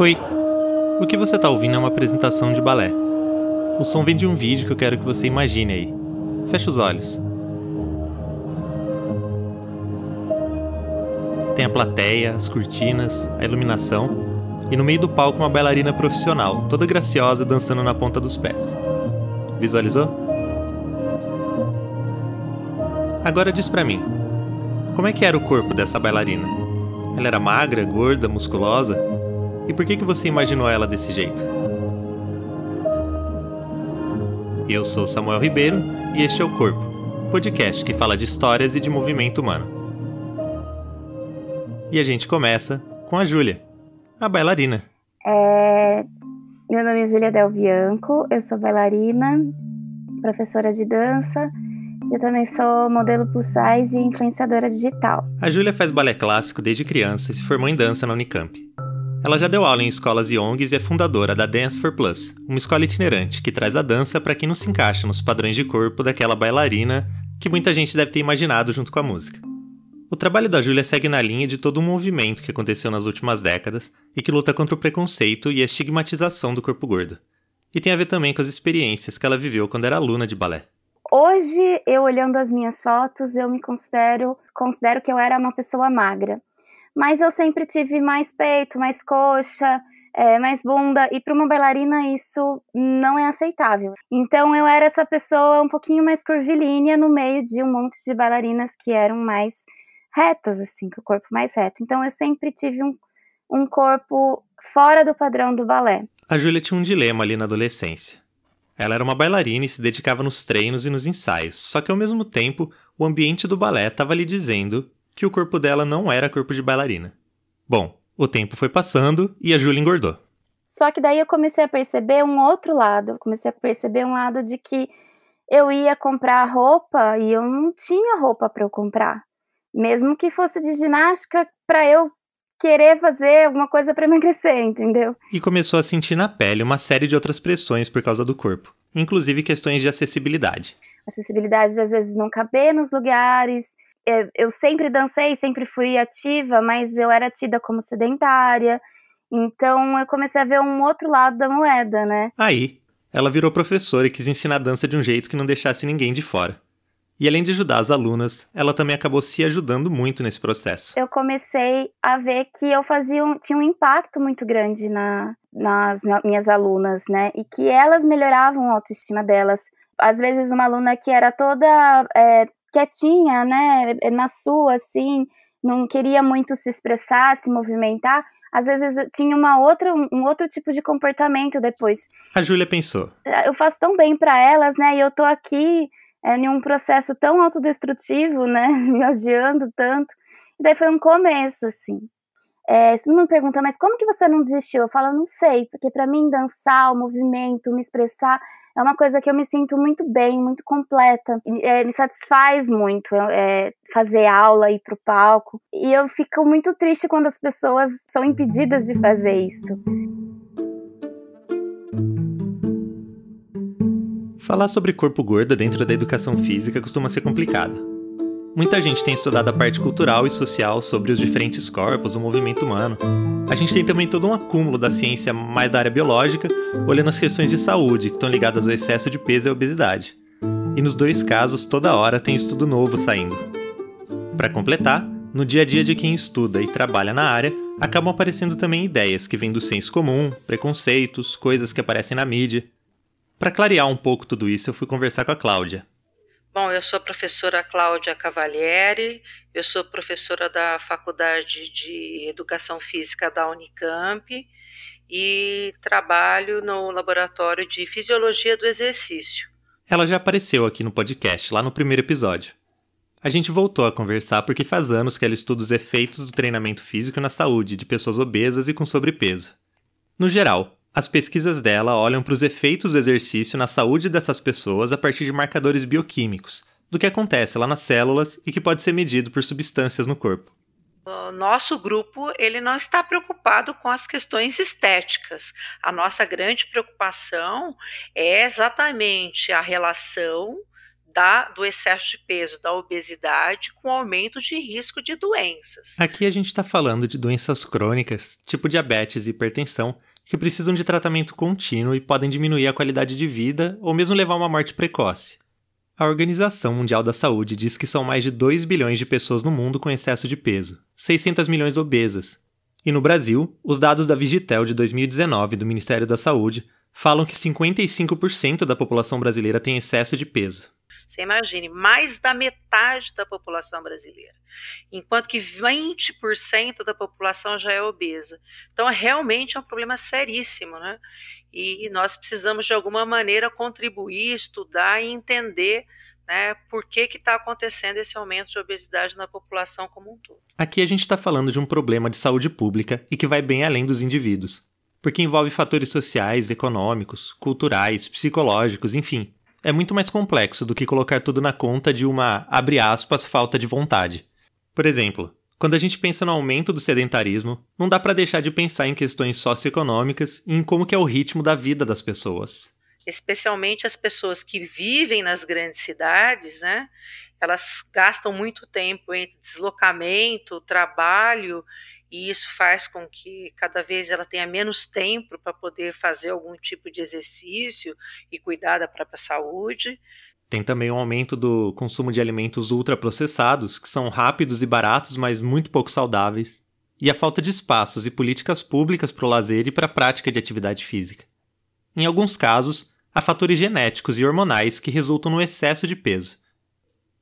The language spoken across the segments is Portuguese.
Oi! O que você está ouvindo é uma apresentação de balé. O som vem de um vídeo que eu quero que você imagine aí. Feche os olhos. Tem a plateia, as cortinas, a iluminação e no meio do palco uma bailarina profissional, toda graciosa, dançando na ponta dos pés. Visualizou? Agora diz pra mim, como é que era o corpo dessa bailarina? Ela era magra, gorda, musculosa? E por que, que você imaginou ela desse jeito? Eu sou Samuel Ribeiro e este é o Corpo, podcast que fala de histórias e de movimento humano. E a gente começa com a Júlia, a bailarina. É... Meu nome é Júlia Del Bianco, eu sou bailarina, professora de dança. Eu também sou modelo plus size e influenciadora digital. A Júlia faz balé clássico desde criança e se formou em dança na Unicamp. Ela já deu aula em escolas e ONGs e é fundadora da Dance for Plus, uma escola itinerante que traz a dança para quem não se encaixa nos padrões de corpo daquela bailarina que muita gente deve ter imaginado junto com a música. O trabalho da Júlia segue na linha de todo um movimento que aconteceu nas últimas décadas e que luta contra o preconceito e a estigmatização do corpo gordo. E tem a ver também com as experiências que ela viveu quando era aluna de balé. Hoje, eu olhando as minhas fotos, eu me considero, considero que eu era uma pessoa magra. Mas eu sempre tive mais peito, mais coxa, é, mais bunda, e para uma bailarina isso não é aceitável. Então eu era essa pessoa um pouquinho mais curvilínea no meio de um monte de bailarinas que eram mais retas, assim, com o corpo mais reto. Então eu sempre tive um, um corpo fora do padrão do balé. A Júlia tinha um dilema ali na adolescência. Ela era uma bailarina e se dedicava nos treinos e nos ensaios, só que ao mesmo tempo o ambiente do balé estava lhe dizendo que o corpo dela não era corpo de bailarina. Bom, o tempo foi passando e a Júlia engordou. Só que daí eu comecei a perceber um outro lado, comecei a perceber um lado de que eu ia comprar roupa e eu não tinha roupa para eu comprar mesmo que fosse de ginástica, para eu querer fazer alguma coisa para emagrecer, entendeu? E começou a sentir na pele uma série de outras pressões por causa do corpo, inclusive questões de acessibilidade. Acessibilidade de às vezes não caber nos lugares. É, eu sempre dancei, sempre fui ativa, mas eu era tida como sedentária. Então eu comecei a ver um outro lado da moeda, né? Aí, ela virou professora e quis ensinar dança de um jeito que não deixasse ninguém de fora. E além de ajudar as alunas, ela também acabou se ajudando muito nesse processo. Eu comecei a ver que eu fazia um, tinha um impacto muito grande na, nas minhas alunas, né? E que elas melhoravam a autoestima delas. Às vezes uma aluna que era toda é, quietinha, né? Na sua, assim, não queria muito se expressar, se movimentar, às vezes tinha uma outra, um outro tipo de comportamento depois. A Júlia pensou. Eu faço tão bem para elas, né? E eu tô aqui é, em um processo tão autodestrutivo, né? Me odiando tanto. E daí foi um começo, assim. É, se me pergunta, mas como que você não desistiu? Eu falo, não sei, porque para mim dançar, o movimento, me expressar, é uma coisa que eu me sinto muito bem, muito completa, é, me satisfaz muito é, fazer aula, ir pro palco. E eu fico muito triste quando as pessoas são impedidas de fazer isso. Falar sobre corpo gordo dentro da educação física costuma ser complicado. Muita gente tem estudado a parte cultural e social sobre os diferentes corpos, o movimento humano. A gente tem também todo um acúmulo da ciência mais da área biológica, olhando as questões de saúde que estão ligadas ao excesso de peso e à obesidade. E nos dois casos, toda hora tem estudo novo saindo. Para completar, no dia a dia de quem estuda e trabalha na área, acabam aparecendo também ideias que vêm do senso comum, preconceitos, coisas que aparecem na mídia. Para clarear um pouco tudo isso, eu fui conversar com a Cláudia. Bom, eu sou a professora Cláudia Cavalieri, eu sou professora da Faculdade de Educação Física da Unicamp e trabalho no Laboratório de Fisiologia do Exercício. Ela já apareceu aqui no podcast, lá no primeiro episódio. A gente voltou a conversar porque faz anos que ela estuda os efeitos do treinamento físico na saúde de pessoas obesas e com sobrepeso. No geral, as pesquisas dela olham para os efeitos do exercício na saúde dessas pessoas a partir de marcadores bioquímicos, do que acontece lá nas células e que pode ser medido por substâncias no corpo. O nosso grupo ele não está preocupado com as questões estéticas. A nossa grande preocupação é exatamente a relação da, do excesso de peso, da obesidade, com aumento de risco de doenças. Aqui a gente está falando de doenças crônicas, tipo diabetes e hipertensão, que precisam de tratamento contínuo e podem diminuir a qualidade de vida ou mesmo levar a uma morte precoce. A Organização Mundial da Saúde diz que são mais de 2 bilhões de pessoas no mundo com excesso de peso, 600 milhões obesas. E no Brasil, os dados da Vigitel de 2019 do Ministério da Saúde falam que 55% da população brasileira tem excesso de peso. Você imagine, mais da metade da população brasileira, enquanto que 20% da população já é obesa. Então, realmente é um problema seríssimo, né? E nós precisamos, de alguma maneira, contribuir, estudar e entender né, por que está acontecendo esse aumento de obesidade na população como um todo. Aqui a gente está falando de um problema de saúde pública e que vai bem além dos indivíduos, porque envolve fatores sociais, econômicos, culturais, psicológicos, enfim, é muito mais complexo do que colocar tudo na conta de uma, abre aspas, falta de vontade. Por exemplo, quando a gente pensa no aumento do sedentarismo, não dá para deixar de pensar em questões socioeconômicas e em como que é o ritmo da vida das pessoas. Especialmente as pessoas que vivem nas grandes cidades, né? Elas gastam muito tempo entre deslocamento, trabalho e isso faz com que cada vez ela tenha menos tempo para poder fazer algum tipo de exercício e cuidar da própria saúde. Tem também um aumento do consumo de alimentos ultraprocessados, que são rápidos e baratos, mas muito pouco saudáveis, e a falta de espaços e políticas públicas para o lazer e para a prática de atividade física. Em alguns casos, há fatores genéticos e hormonais que resultam no excesso de peso.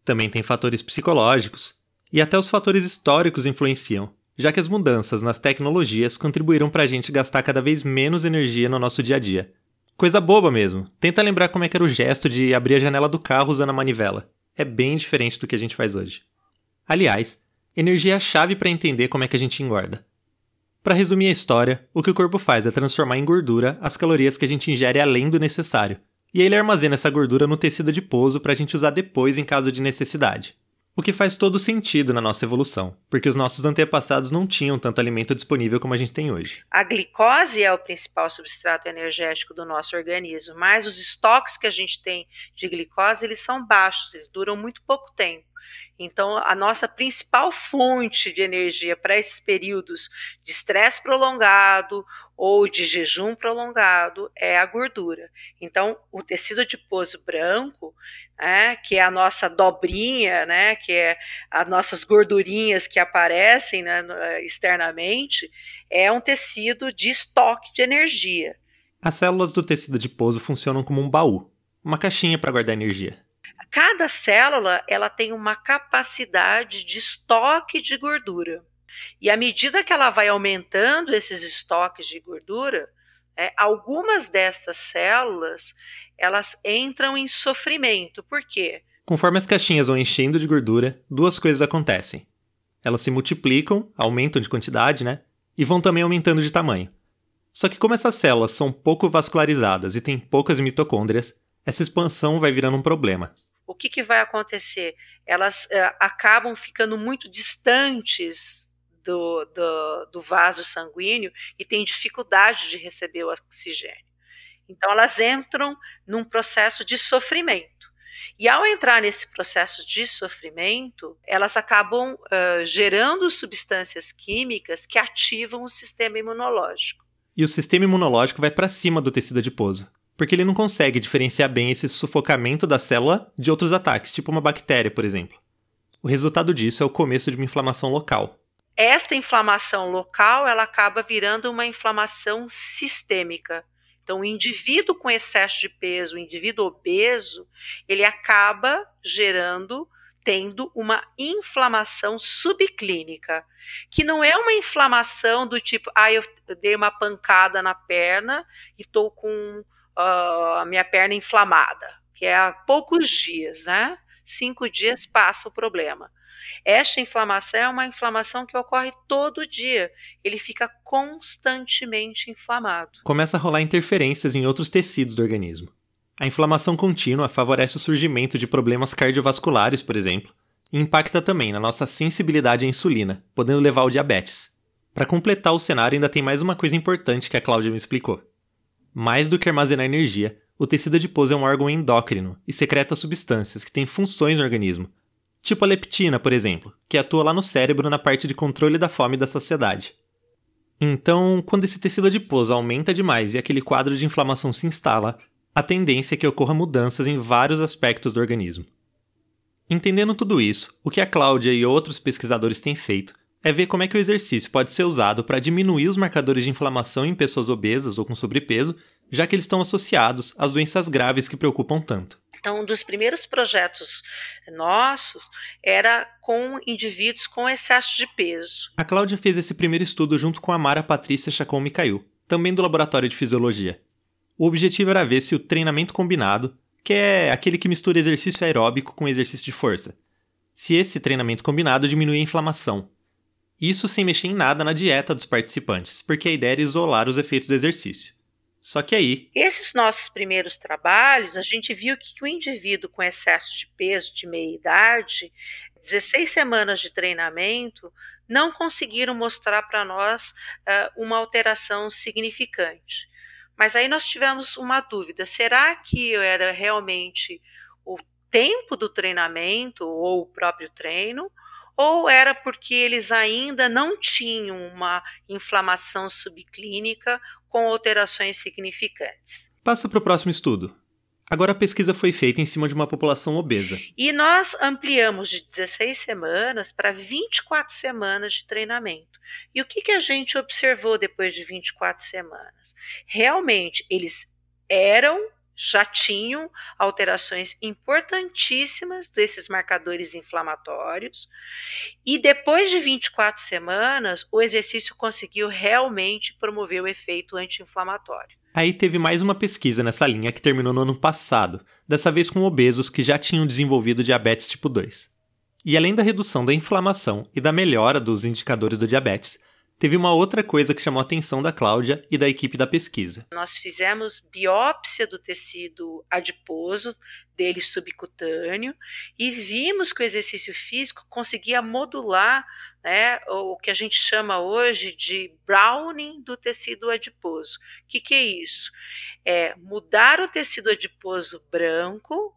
Também tem fatores psicológicos, e até os fatores históricos influenciam, já que as mudanças nas tecnologias contribuíram para a gente gastar cada vez menos energia no nosso dia a dia. Coisa boba mesmo. Tenta lembrar como é que era o gesto de abrir a janela do carro usando a manivela. É bem diferente do que a gente faz hoje. Aliás, energia é a chave para entender como é que a gente engorda. Para resumir a história, o que o corpo faz é transformar em gordura as calorias que a gente ingere além do necessário, e ele armazena essa gordura no tecido adiposo para a gente usar depois em caso de necessidade. O que faz todo sentido na nossa evolução, porque os nossos antepassados não tinham tanto alimento disponível como a gente tem hoje. A glicose é o principal substrato energético do nosso organismo, mas os estoques que a gente tem de glicose, eles são baixos, eles duram muito pouco tempo. Então, a nossa principal fonte de energia para esses períodos de estresse prolongado ou de jejum prolongado é a gordura. Então, o tecido adiposo branco né, que é a nossa dobrinha, né, que é as nossas gordurinhas que aparecem né, externamente, é um tecido de estoque de energia. As células do tecido adiposo funcionam como um baú, uma caixinha para guardar energia. Cada célula ela tem uma capacidade de estoque de gordura. E à medida que ela vai aumentando esses estoques de gordura, é, algumas dessas células elas entram em sofrimento. Por quê? Conforme as caixinhas vão enchendo de gordura, duas coisas acontecem. Elas se multiplicam, aumentam de quantidade, né? E vão também aumentando de tamanho. Só que como essas células são pouco vascularizadas e têm poucas mitocôndrias, essa expansão vai virando um problema. O que, que vai acontecer? Elas uh, acabam ficando muito distantes do, do, do vaso sanguíneo e têm dificuldade de receber o oxigênio. Então, elas entram num processo de sofrimento. E ao entrar nesse processo de sofrimento, elas acabam uh, gerando substâncias químicas que ativam o sistema imunológico. E o sistema imunológico vai para cima do tecido adiposo, porque ele não consegue diferenciar bem esse sufocamento da célula de outros ataques, tipo uma bactéria, por exemplo. O resultado disso é o começo de uma inflamação local. Esta inflamação local, ela acaba virando uma inflamação sistêmica então, o indivíduo com excesso de peso, o indivíduo obeso, ele acaba gerando, tendo uma inflamação subclínica, que não é uma inflamação do tipo, ah, eu dei uma pancada na perna e estou com a minha perna inflamada, que é há poucos dias, né? Cinco dias passa o problema. Esta inflamação é uma inflamação que ocorre todo dia. Ele fica constantemente inflamado. Começa a rolar interferências em outros tecidos do organismo. A inflamação contínua favorece o surgimento de problemas cardiovasculares, por exemplo, e impacta também na nossa sensibilidade à insulina, podendo levar ao diabetes. Para completar o cenário, ainda tem mais uma coisa importante que a Cláudia me explicou. Mais do que armazenar energia, o tecido adiposo é um órgão endócrino e secreta substâncias que têm funções no organismo, tipo a leptina, por exemplo, que atua lá no cérebro na parte de controle da fome e da saciedade. Então, quando esse tecido adiposo aumenta demais e aquele quadro de inflamação se instala, a tendência é que ocorra mudanças em vários aspectos do organismo. Entendendo tudo isso, o que a Cláudia e outros pesquisadores têm feito é ver como é que o exercício pode ser usado para diminuir os marcadores de inflamação em pessoas obesas ou com sobrepeso, já que eles estão associados às doenças graves que preocupam tanto. Então, um dos primeiros projetos nossos era com indivíduos com excesso de peso. A Cláudia fez esse primeiro estudo junto com a Mara Patrícia Chacon Micail, também do Laboratório de Fisiologia. O objetivo era ver se o treinamento combinado, que é aquele que mistura exercício aeróbico com exercício de força, se esse treinamento combinado diminuía a inflamação, isso sem mexer em nada na dieta dos participantes, porque a ideia era isolar os efeitos do exercício. Só que aí. Esses nossos primeiros trabalhos, a gente viu que o indivíduo com excesso de peso de meia idade, 16 semanas de treinamento, não conseguiram mostrar para nós uh, uma alteração significante. Mas aí nós tivemos uma dúvida: será que era realmente o tempo do treinamento ou o próprio treino? Ou era porque eles ainda não tinham uma inflamação subclínica com alterações significantes. Passa para o próximo estudo. Agora a pesquisa foi feita em cima de uma população obesa. E nós ampliamos de 16 semanas para 24 semanas de treinamento. E o que, que a gente observou depois de 24 semanas? Realmente, eles eram já tinham alterações importantíssimas desses marcadores inflamatórios. E depois de 24 semanas, o exercício conseguiu realmente promover o efeito anti-inflamatório. Aí teve mais uma pesquisa nessa linha que terminou no ano passado, dessa vez com obesos que já tinham desenvolvido diabetes tipo 2. E além da redução da inflamação e da melhora dos indicadores do diabetes, Teve uma outra coisa que chamou a atenção da Cláudia e da equipe da pesquisa. Nós fizemos biópsia do tecido adiposo dele subcutâneo e vimos que o exercício físico conseguia modular né, o que a gente chama hoje de browning do tecido adiposo. O que, que é isso? É mudar o tecido adiposo branco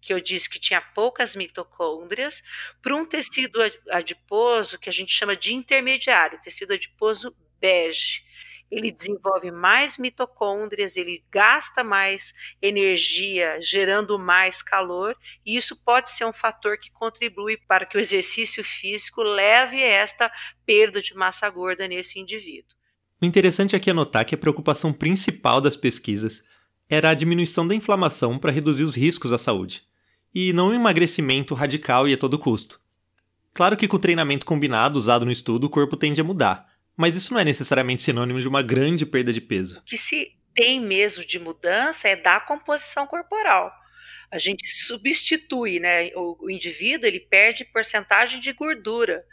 que eu disse que tinha poucas mitocôndrias, para um tecido adiposo que a gente chama de intermediário, tecido adiposo bege. Ele desenvolve mais mitocôndrias, ele gasta mais energia, gerando mais calor, e isso pode ser um fator que contribui para que o exercício físico leve esta perda de massa gorda nesse indivíduo. O interessante aqui é notar que a preocupação principal das pesquisas era a diminuição da inflamação para reduzir os riscos à saúde e não um emagrecimento radical e a todo custo. Claro que com o treinamento combinado usado no estudo o corpo tende a mudar, mas isso não é necessariamente sinônimo de uma grande perda de peso. O que se tem mesmo de mudança é da composição corporal. A gente substitui, né? O, o indivíduo ele perde porcentagem de gordura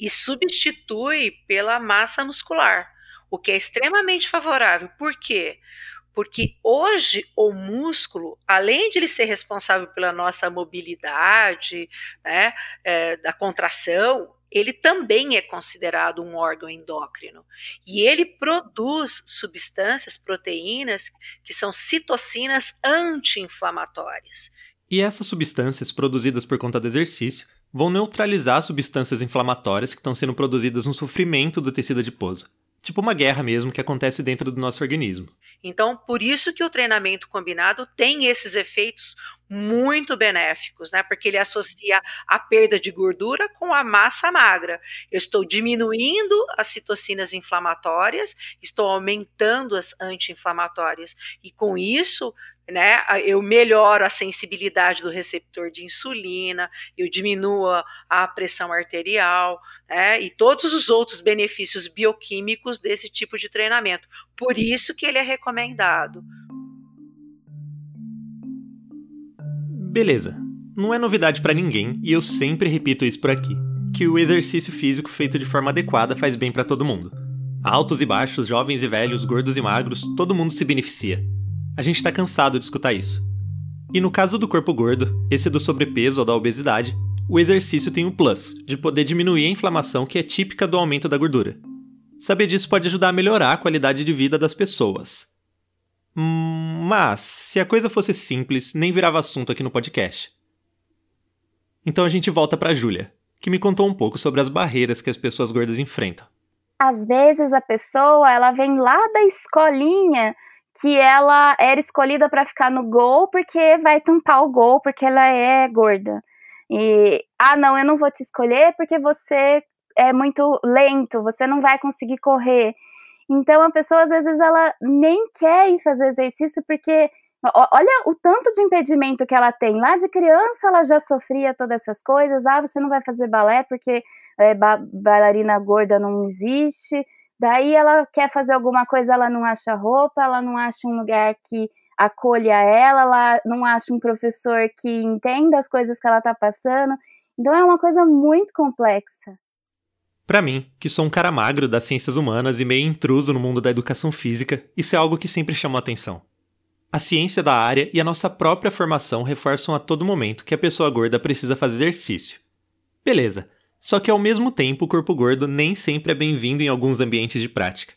e substitui pela massa muscular, o que é extremamente favorável. Por quê? Porque hoje o músculo, além de ele ser responsável pela nossa mobilidade, né, é, da contração, ele também é considerado um órgão endócrino. E ele produz substâncias, proteínas, que são citocinas anti-inflamatórias. E essas substâncias produzidas por conta do exercício vão neutralizar substâncias inflamatórias que estão sendo produzidas no sofrimento do tecido adiposo tipo uma guerra mesmo que acontece dentro do nosso organismo. Então, por isso que o treinamento combinado tem esses efeitos muito benéficos, né? Porque ele associa a perda de gordura com a massa magra. Eu estou diminuindo as citocinas inflamatórias, estou aumentando as anti-inflamatórias e com isso né, eu melhoro a sensibilidade do receptor de insulina, eu diminuo a pressão arterial, né, e todos os outros benefícios bioquímicos desse tipo de treinamento. Por isso que ele é recomendado. Beleza. Não é novidade para ninguém, e eu sempre repito isso por aqui, que o exercício físico feito de forma adequada faz bem para todo mundo. Altos e baixos, jovens e velhos, gordos e magros, todo mundo se beneficia. A gente está cansado de escutar isso. E no caso do corpo gordo, esse do sobrepeso ou da obesidade, o exercício tem um plus, de poder diminuir a inflamação que é típica do aumento da gordura. Saber disso pode ajudar a melhorar a qualidade de vida das pessoas. Hum, mas, se a coisa fosse simples, nem virava assunto aqui no podcast. Então a gente volta para Júlia, que me contou um pouco sobre as barreiras que as pessoas gordas enfrentam. Às vezes a pessoa, ela vem lá da escolinha que ela era escolhida para ficar no gol porque vai tampar o gol porque ela é gorda. E ah, não, eu não vou te escolher porque você é muito lento, você não vai conseguir correr. Então a pessoa às vezes ela nem quer ir fazer exercício porque olha o tanto de impedimento que ela tem. Lá de criança ela já sofria todas essas coisas. Ah, você não vai fazer balé porque é, ba bailarina gorda não existe. Daí ela quer fazer alguma coisa, ela não acha roupa, ela não acha um lugar que acolha ela, ela não acha um professor que entenda as coisas que ela está passando. Então é uma coisa muito complexa. Para mim, que sou um cara magro das ciências humanas e meio intruso no mundo da educação física, isso é algo que sempre chamou atenção. A ciência da área e a nossa própria formação reforçam a todo momento que a pessoa gorda precisa fazer exercício. Beleza, só que ao mesmo tempo o corpo gordo nem sempre é bem-vindo em alguns ambientes de prática.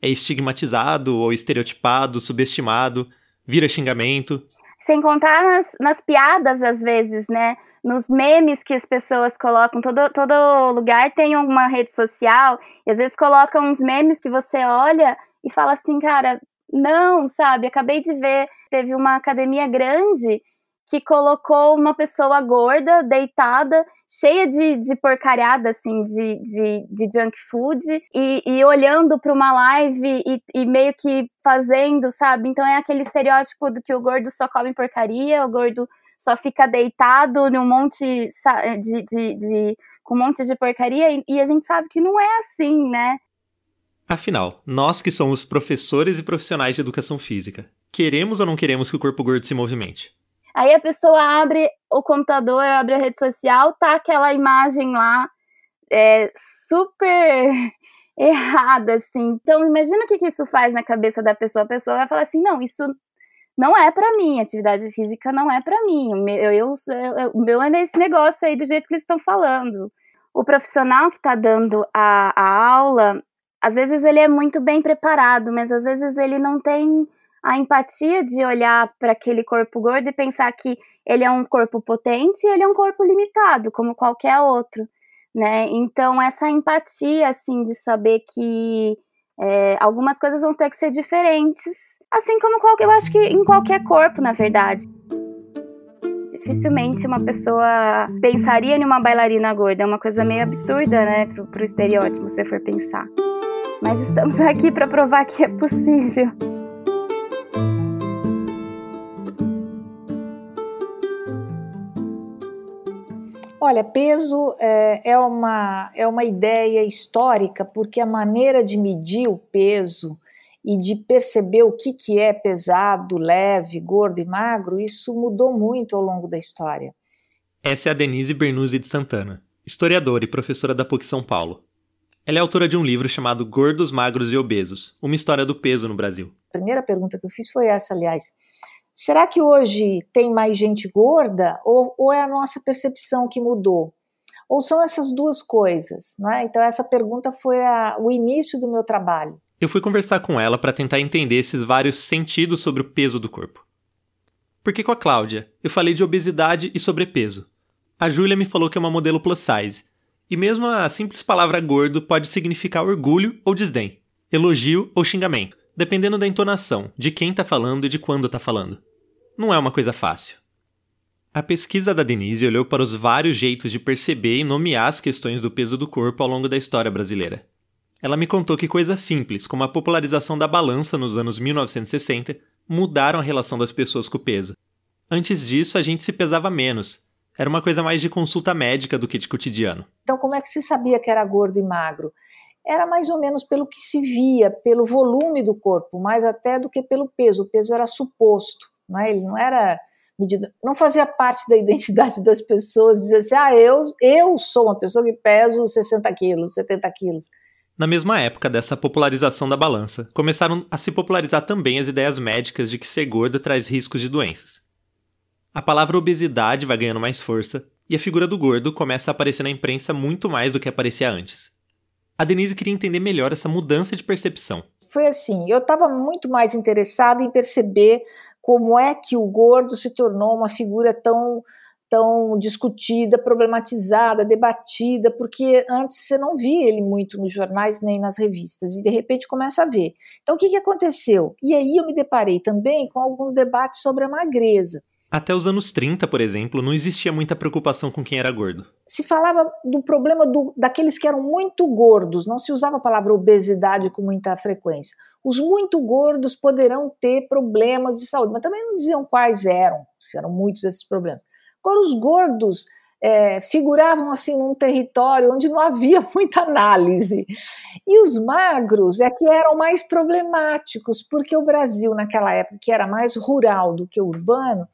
É estigmatizado ou estereotipado, subestimado, vira xingamento. Sem contar nas, nas piadas, às vezes, né? Nos memes que as pessoas colocam, todo, todo lugar tem uma rede social, e às vezes colocam uns memes que você olha e fala assim, cara, não, sabe? Acabei de ver, teve uma academia grande que colocou uma pessoa gorda, deitada, cheia de, de porcariada, assim, de, de, de junk food, e, e olhando para uma live e, e, meio que fazendo, sabe? Então é aquele estereótipo do que o gordo só come porcaria, o gordo só fica deitado num monte de, de, de com um monte de porcaria, e, e a gente sabe que não é assim, né? Afinal, nós que somos professores e profissionais de educação física, queremos ou não queremos que o corpo gordo se movimente? Aí a pessoa abre o computador, abre a rede social, tá aquela imagem lá é, super errada, assim. Então, imagina o que, que isso faz na cabeça da pessoa. A pessoa vai falar assim: não, isso não é para mim, atividade física não é para mim. O meu, eu, eu, meu é nesse negócio aí do jeito que eles estão falando. O profissional que está dando a, a aula, às vezes ele é muito bem preparado, mas às vezes ele não tem a empatia de olhar para aquele corpo gordo e pensar que ele é um corpo potente e ele é um corpo limitado, como qualquer outro, né? Então, essa empatia, assim, de saber que é, algumas coisas vão ter que ser diferentes, assim como qualquer, eu acho que em qualquer corpo, na verdade. Dificilmente uma pessoa pensaria em uma bailarina gorda, é uma coisa meio absurda, né, pro, pro estereótipo, se você for pensar. Mas estamos aqui para provar que é possível. Olha, peso é, é, uma, é uma ideia histórica, porque a maneira de medir o peso e de perceber o que, que é pesado, leve, gordo e magro, isso mudou muito ao longo da história. Essa é a Denise Bernuzzi de Santana, historiadora e professora da PUC São Paulo. Ela é autora de um livro chamado Gordos, Magros e Obesos Uma História do Peso no Brasil. A primeira pergunta que eu fiz foi essa, aliás. Será que hoje tem mais gente gorda ou, ou é a nossa percepção que mudou? Ou são essas duas coisas? Né? Então, essa pergunta foi a, o início do meu trabalho. Eu fui conversar com ela para tentar entender esses vários sentidos sobre o peso do corpo. Porque com a Cláudia, eu falei de obesidade e sobrepeso. A Júlia me falou que é uma modelo plus size. E mesmo a simples palavra gordo pode significar orgulho ou desdém, elogio ou xingamento dependendo da entonação, de quem está falando e de quando está falando. Não é uma coisa fácil. A pesquisa da Denise olhou para os vários jeitos de perceber e nomear as questões do peso do corpo ao longo da história brasileira. Ela me contou que coisas simples, como a popularização da balança nos anos 1960, mudaram a relação das pessoas com o peso. Antes disso, a gente se pesava menos. Era uma coisa mais de consulta médica do que de cotidiano. Então, como é que se sabia que era gordo e magro? Era mais ou menos pelo que se via, pelo volume do corpo, mais até do que pelo peso. O peso era suposto, não é? ele não era medido, não fazia parte da identidade das pessoas dizer assim, ah, eu, eu sou uma pessoa que peso 60 quilos, 70 quilos. Na mesma época dessa popularização da balança, começaram a se popularizar também as ideias médicas de que ser gordo traz riscos de doenças. A palavra obesidade vai ganhando mais força e a figura do gordo começa a aparecer na imprensa muito mais do que aparecia antes. A Denise queria entender melhor essa mudança de percepção. foi assim: eu estava muito mais interessada em perceber como é que o gordo se tornou uma figura tão tão discutida, problematizada, debatida, porque antes você não via ele muito nos jornais nem nas revistas, e de repente começa a ver. Então, o que, que aconteceu? E aí eu me deparei também com alguns debates sobre a magreza. Até os anos 30, por exemplo, não existia muita preocupação com quem era gordo. Se falava do problema do, daqueles que eram muito gordos, não se usava a palavra obesidade com muita frequência. Os muito gordos poderão ter problemas de saúde, mas também não diziam quais eram, se eram muitos esses problemas. Agora, os gordos é, figuravam assim num território onde não havia muita análise. E os magros é que eram mais problemáticos, porque o Brasil, naquela época, que era mais rural do que urbano,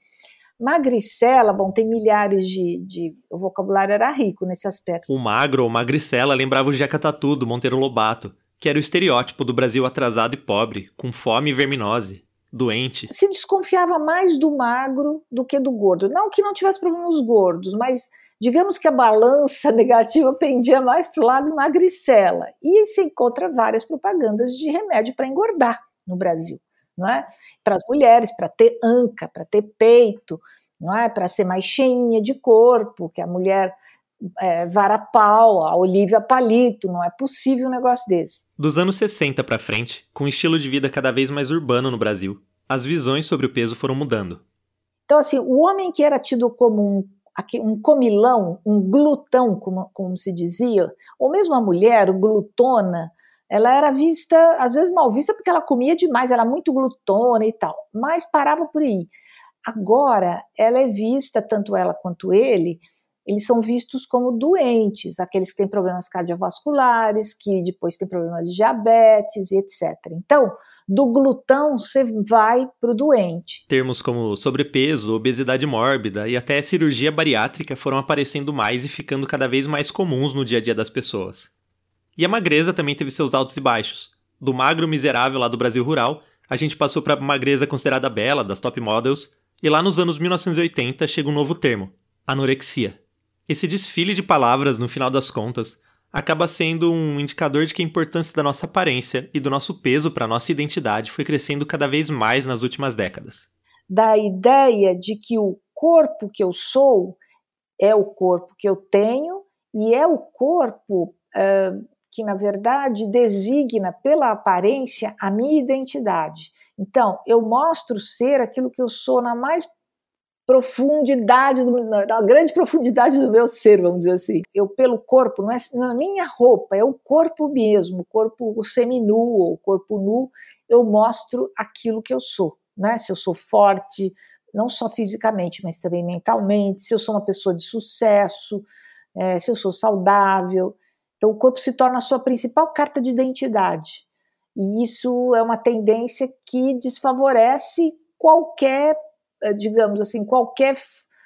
magricela, bom, tem milhares de, de, O vocabulário era rico nesse aspecto. O magro ou magricela lembrava o Jeca Tatu, do Monteiro Lobato, que era o estereótipo do Brasil atrasado e pobre, com fome e verminose doente. Se desconfiava mais do magro do que do gordo. Não que não tivesse problemas gordos, mas digamos que a balança negativa pendia mais para o lado magricela. E se encontra várias propagandas de remédio para engordar no Brasil, não é? Para as mulheres, para ter anca, para ter peito, não é? Para ser mais cheinha de corpo, que a mulher é, vara pau, a Olivia Palito, não é possível um negócio desse. Dos anos 60 para frente, com um estilo de vida cada vez mais urbano no Brasil, as visões sobre o peso foram mudando. Então, assim, o homem que era tido como um, um comilão, um glutão, como, como se dizia, ou mesmo a mulher, glutona, ela era vista, às vezes mal vista, porque ela comia demais, era muito glutona e tal, mas parava por aí. Agora, ela é vista, tanto ela quanto ele, eles são vistos como doentes, aqueles que têm problemas cardiovasculares, que depois têm problemas de diabetes e etc. Então, do glutão você vai para o doente. Termos como sobrepeso, obesidade mórbida e até cirurgia bariátrica foram aparecendo mais e ficando cada vez mais comuns no dia a dia das pessoas. E a magreza também teve seus altos e baixos. Do magro miserável lá do Brasil rural, a gente passou para magreza considerada bela, das top models, e lá nos anos 1980 chega um novo termo, anorexia. Esse desfile de palavras, no final das contas, acaba sendo um indicador de que a importância da nossa aparência e do nosso peso para a nossa identidade foi crescendo cada vez mais nas últimas décadas. Da ideia de que o corpo que eu sou é o corpo que eu tenho e é o corpo uh, que, na verdade, designa pela aparência a minha identidade. Então, eu mostro ser aquilo que eu sou na mais profundidade, do, na grande profundidade do meu ser, vamos dizer assim. Eu, pelo corpo, não é, não é nem a roupa, é o corpo mesmo, o corpo seminu ou o corpo nu, eu mostro aquilo que eu sou. Né? Se eu sou forte, não só fisicamente, mas também mentalmente, se eu sou uma pessoa de sucesso, é, se eu sou saudável. Então, o corpo se torna a sua principal carta de identidade. E isso é uma tendência que desfavorece qualquer eh, digamos assim, qualquer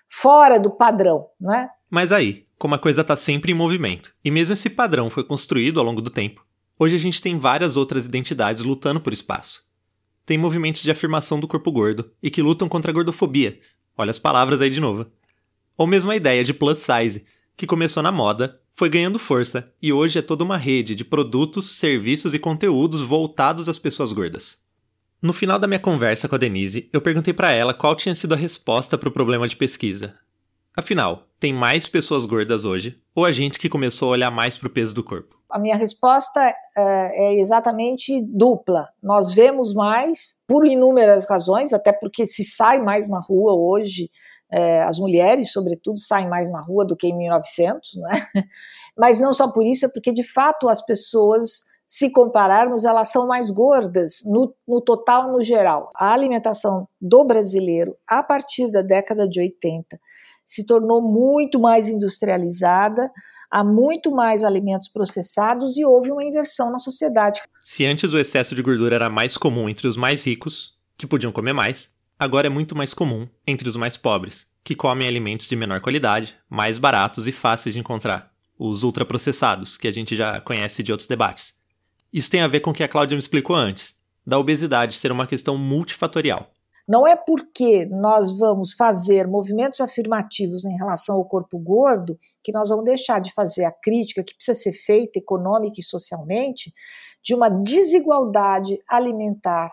fora do padrão, não é? Mas aí, como a coisa está sempre em movimento, e mesmo esse padrão foi construído ao longo do tempo, hoje a gente tem várias outras identidades lutando por espaço. Tem movimentos de afirmação do corpo gordo e que lutam contra a gordofobia. Olha as palavras aí de novo. Ou mesmo a ideia de plus size, que começou na moda, foi ganhando força e hoje é toda uma rede de produtos, serviços e conteúdos voltados às pessoas gordas. No final da minha conversa com a Denise, eu perguntei para ela qual tinha sido a resposta para o problema de pesquisa. Afinal, tem mais pessoas gordas hoje ou a gente que começou a olhar mais para o peso do corpo? A minha resposta é, é exatamente dupla. Nós vemos mais por inúmeras razões, até porque se sai mais na rua hoje, é, as mulheres, sobretudo, saem mais na rua do que em 1900, né? Mas não só por isso, é porque de fato as pessoas se compararmos, elas são mais gordas no, no, total, no geral. A alimentação do brasileiro, a partir da década de 80, se tornou muito mais industrializada, há muito mais alimentos processados e houve uma inversão na sociedade. Se antes o excesso de gordura era mais comum entre os mais ricos, que podiam comer mais, agora é muito mais comum entre os mais pobres, que comem alimentos de menor qualidade, mais baratos e fáceis de encontrar, os ultraprocessados, que a gente já conhece de outros debates. Isso tem a ver com o que a Cláudia me explicou antes, da obesidade ser uma questão multifatorial. Não é porque nós vamos fazer movimentos afirmativos em relação ao corpo gordo que nós vamos deixar de fazer a crítica que precisa ser feita econômica e socialmente de uma desigualdade alimentar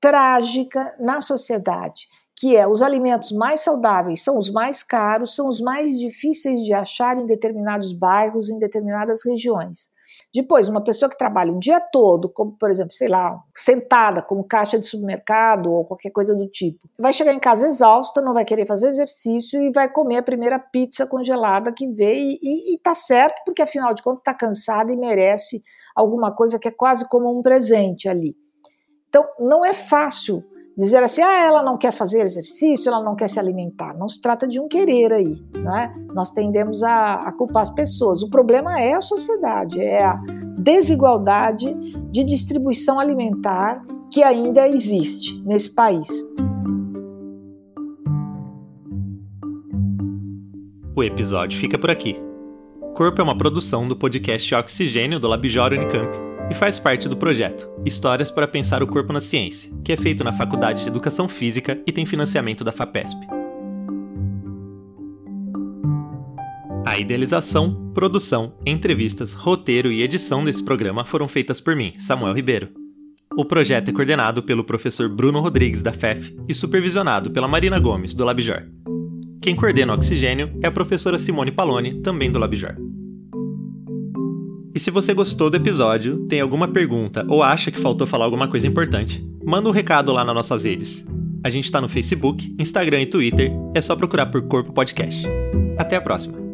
trágica na sociedade, que é os alimentos mais saudáveis são os mais caros, são os mais difíceis de achar em determinados bairros, em determinadas regiões. Depois, uma pessoa que trabalha o dia todo, como por exemplo, sei lá, sentada como caixa de supermercado ou qualquer coisa do tipo, vai chegar em casa exausta, não vai querer fazer exercício e vai comer a primeira pizza congelada que vê e, e, e tá certo, porque afinal de contas está cansada e merece alguma coisa que é quase como um presente ali. Então, não é fácil dizer assim, ah, ela não quer fazer exercício, ela não quer se alimentar. Não se trata de um querer aí, né? Nós tendemos a, a culpar as pessoas. O problema é a sociedade, é a desigualdade de distribuição alimentar que ainda existe nesse país. O episódio fica por aqui. Corpo é uma produção do podcast Oxigênio do Labjor Unicamp e faz parte do projeto Histórias para Pensar o Corpo na Ciência, que é feito na Faculdade de Educação Física e tem financiamento da FAPESP. A idealização, produção, entrevistas, roteiro e edição desse programa foram feitas por mim, Samuel Ribeiro. O projeto é coordenado pelo professor Bruno Rodrigues, da FEF, e supervisionado pela Marina Gomes, do LabJor. Quem coordena o Oxigênio é a professora Simone Paloni, também do LabJor. E se você gostou do episódio, tem alguma pergunta ou acha que faltou falar alguma coisa importante, manda um recado lá nas nossas redes. A gente está no Facebook, Instagram e Twitter, é só procurar por Corpo Podcast. Até a próxima!